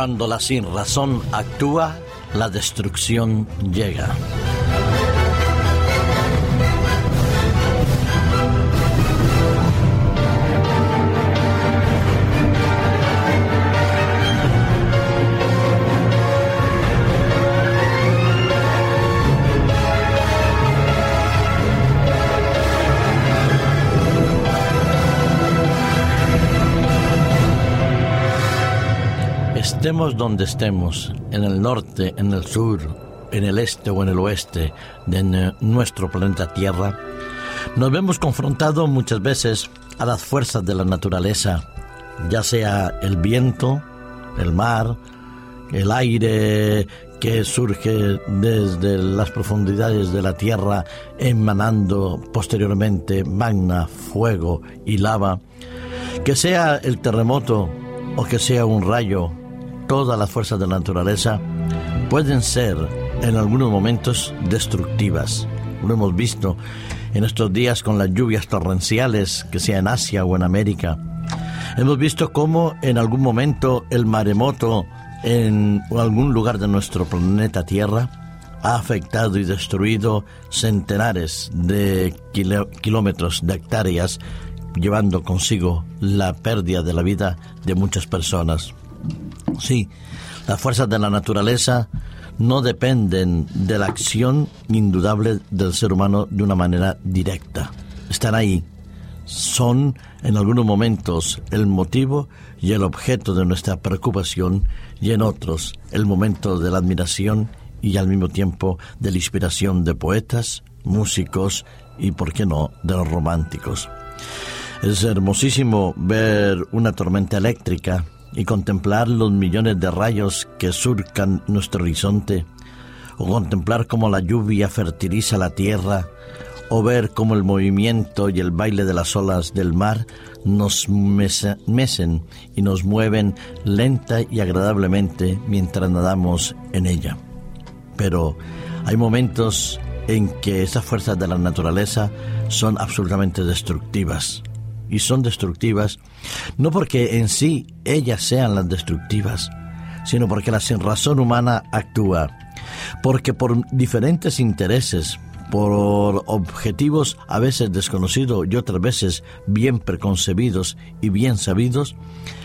Cuando la sin razón actúa, la destrucción llega. Estemos donde estemos, en el norte, en el sur, en el este o en el oeste de nuestro planeta Tierra, nos vemos confrontados muchas veces a las fuerzas de la naturaleza, ya sea el viento, el mar, el aire que surge desde las profundidades de la Tierra, emanando posteriormente magna, fuego y lava, que sea el terremoto o que sea un rayo todas las fuerzas de la naturaleza pueden ser en algunos momentos destructivas. Lo hemos visto en estos días con las lluvias torrenciales, que sea en Asia o en América. Hemos visto cómo en algún momento el maremoto en algún lugar de nuestro planeta Tierra ha afectado y destruido centenares de kilómetros de hectáreas, llevando consigo la pérdida de la vida de muchas personas. Sí, las fuerzas de la naturaleza no dependen de la acción indudable del ser humano de una manera directa. Están ahí. Son en algunos momentos el motivo y el objeto de nuestra preocupación y en otros el momento de la admiración y al mismo tiempo de la inspiración de poetas, músicos y, por qué no, de los románticos. Es hermosísimo ver una tormenta eléctrica y contemplar los millones de rayos que surcan nuestro horizonte, o contemplar cómo la lluvia fertiliza la tierra, o ver cómo el movimiento y el baile de las olas del mar nos mecen y nos mueven lenta y agradablemente mientras nadamos en ella. Pero hay momentos en que esas fuerzas de la naturaleza son absolutamente destructivas y son destructivas, no porque en sí ellas sean las destructivas, sino porque la sinrazón humana actúa, porque por diferentes intereses, por objetivos a veces desconocidos y otras veces bien preconcebidos y bien sabidos,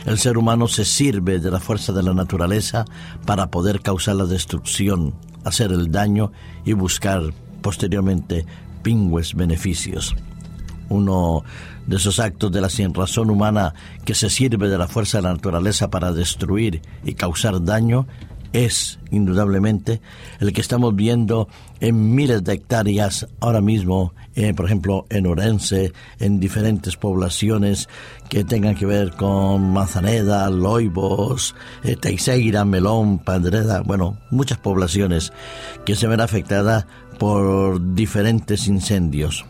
el ser humano se sirve de la fuerza de la naturaleza para poder causar la destrucción, hacer el daño y buscar posteriormente pingües beneficios. Uno de esos actos de la sinrazón humana que se sirve de la fuerza de la naturaleza para destruir y causar daño es indudablemente el que estamos viendo en miles de hectáreas ahora mismo, eh, por ejemplo, en Orense, en diferentes poblaciones que tengan que ver con Manzaneda, Loibos, eh, Teixeira, Melón, Pandreda, bueno, muchas poblaciones que se ven afectadas por diferentes incendios.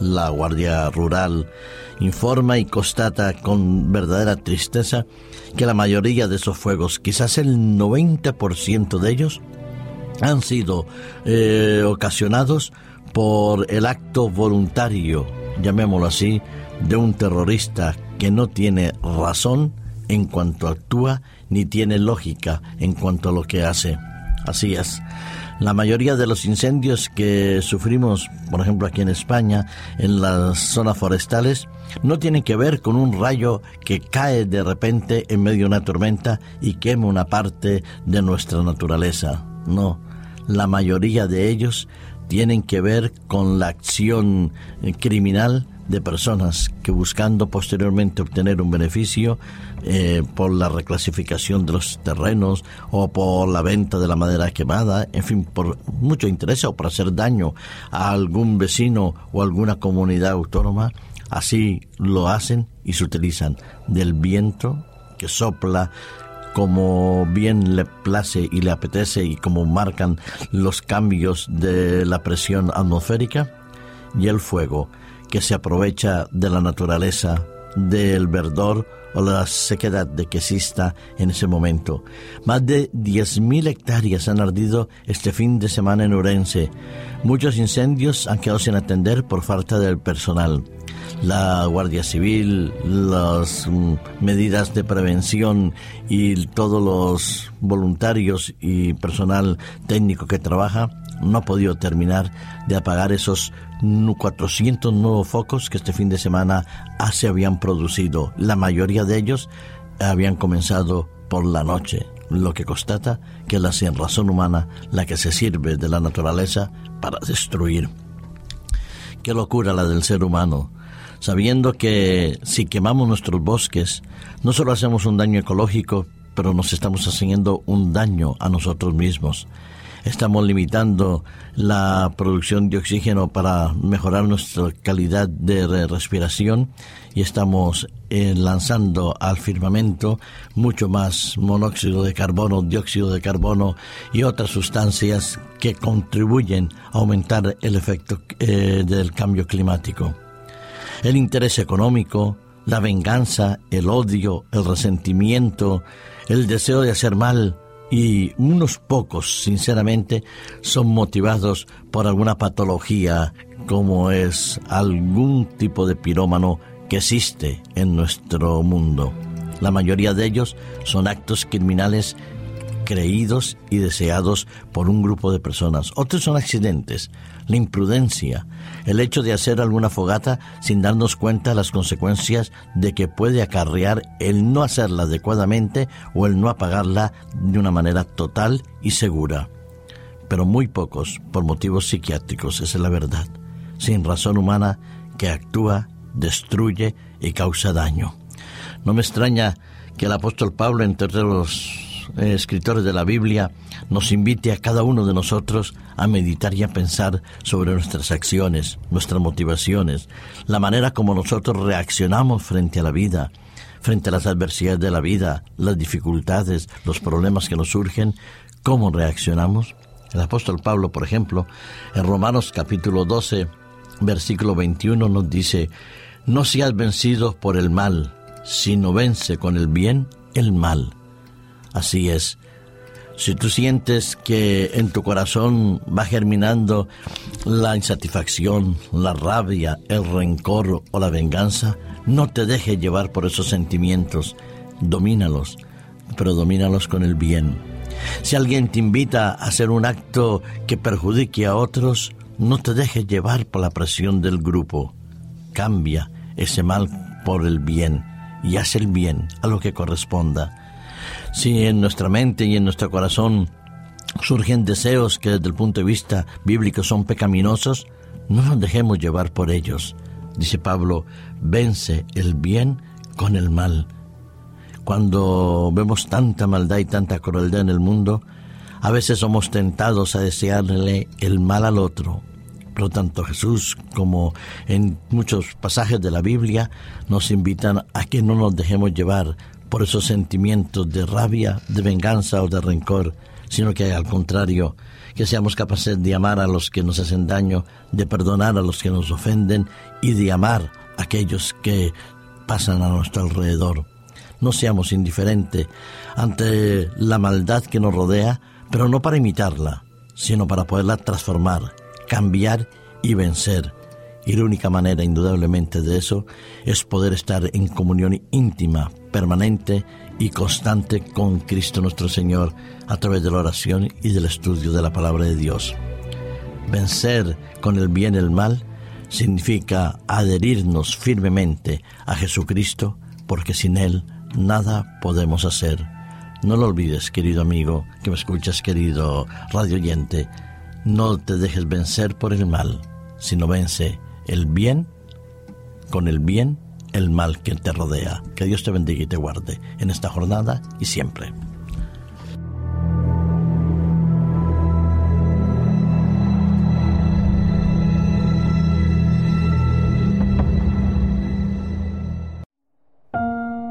La Guardia Rural informa y constata con verdadera tristeza que la mayoría de esos fuegos, quizás el 90% de ellos, han sido eh, ocasionados por el acto voluntario, llamémoslo así, de un terrorista que no tiene razón en cuanto actúa ni tiene lógica en cuanto a lo que hace. La mayoría de los incendios que sufrimos, por ejemplo aquí en España, en las zonas forestales, no tienen que ver con un rayo que cae de repente en medio de una tormenta y quema una parte de nuestra naturaleza. No, la mayoría de ellos tienen que ver con la acción criminal de personas que buscando posteriormente obtener un beneficio eh, por la reclasificación de los terrenos o por la venta de la madera quemada, en fin, por mucho interés o por hacer daño a algún vecino o alguna comunidad autónoma, así lo hacen y se utilizan del viento que sopla como bien le place y le apetece y como marcan los cambios de la presión atmosférica y el fuego que se aprovecha de la naturaleza, del verdor o la sequedad de que exista en ese momento. Más de 10.000 hectáreas han ardido este fin de semana en Urense. Muchos incendios han quedado sin atender por falta del personal. La Guardia Civil, las mm, medidas de prevención y todos los voluntarios y personal técnico que trabaja no ha podido terminar de apagar esos 400 nuevos focos que este fin de semana se habían producido. La mayoría de ellos habían comenzado por la noche, lo que constata que es la sin razón humana la que se sirve de la naturaleza para destruir. Qué locura la del ser humano, sabiendo que si quemamos nuestros bosques, no solo hacemos un daño ecológico, pero nos estamos haciendo un daño a nosotros mismos estamos limitando la producción de oxígeno para mejorar nuestra calidad de respiración y estamos eh, lanzando al firmamento mucho más monóxido de carbono, dióxido de carbono y otras sustancias que contribuyen a aumentar el efecto eh, del cambio climático. El interés económico, la venganza, el odio, el resentimiento, el deseo de hacer mal, y unos pocos, sinceramente, son motivados por alguna patología como es algún tipo de pirómano que existe en nuestro mundo. La mayoría de ellos son actos criminales creídos y deseados por un grupo de personas. Otros son accidentes, la imprudencia, el hecho de hacer alguna fogata sin darnos cuenta las consecuencias de que puede acarrear el no hacerla adecuadamente o el no apagarla de una manera total y segura. Pero muy pocos por motivos psiquiátricos, esa es la verdad, sin razón humana que actúa, destruye y causa daño. No me extraña que el apóstol Pablo, entre los eh, escritores de la Biblia, nos invite a cada uno de nosotros a meditar y a pensar sobre nuestras acciones, nuestras motivaciones, la manera como nosotros reaccionamos frente a la vida, frente a las adversidades de la vida, las dificultades, los problemas que nos surgen, cómo reaccionamos. El apóstol Pablo, por ejemplo, en Romanos capítulo 12, versículo 21 nos dice, no seas vencido por el mal, sino vence con el bien el mal. Así es. Si tú sientes que en tu corazón va germinando la insatisfacción, la rabia, el rencor o la venganza, no te dejes llevar por esos sentimientos. Domínalos, pero domínalos con el bien. Si alguien te invita a hacer un acto que perjudique a otros, no te dejes llevar por la presión del grupo. Cambia ese mal por el bien y haz el bien a lo que corresponda si en nuestra mente y en nuestro corazón surgen deseos que desde el punto de vista bíblico son pecaminosos, no nos dejemos llevar por ellos. Dice Pablo, vence el bien con el mal. Cuando vemos tanta maldad y tanta crueldad en el mundo, a veces somos tentados a desearle el mal al otro. Por lo tanto, Jesús, como en muchos pasajes de la Biblia, nos invitan a que no nos dejemos llevar por esos sentimientos de rabia, de venganza o de rencor, sino que al contrario, que seamos capaces de amar a los que nos hacen daño, de perdonar a los que nos ofenden y de amar a aquellos que pasan a nuestro alrededor. No seamos indiferentes ante la maldad que nos rodea, pero no para imitarla, sino para poderla transformar, cambiar y vencer. Y la única manera, indudablemente, de eso es poder estar en comunión íntima, permanente y constante con Cristo nuestro Señor a través de la oración y del estudio de la palabra de Dios. Vencer con el bien el mal significa adherirnos firmemente a Jesucristo porque sin Él nada podemos hacer. No lo olvides, querido amigo, que me escuchas, querido radio oyente, no te dejes vencer por el mal, sino vence el bien con el bien el mal que te rodea. Que Dios te bendiga y te guarde en esta jornada y siempre.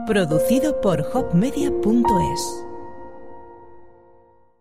Producido por hopmedia.es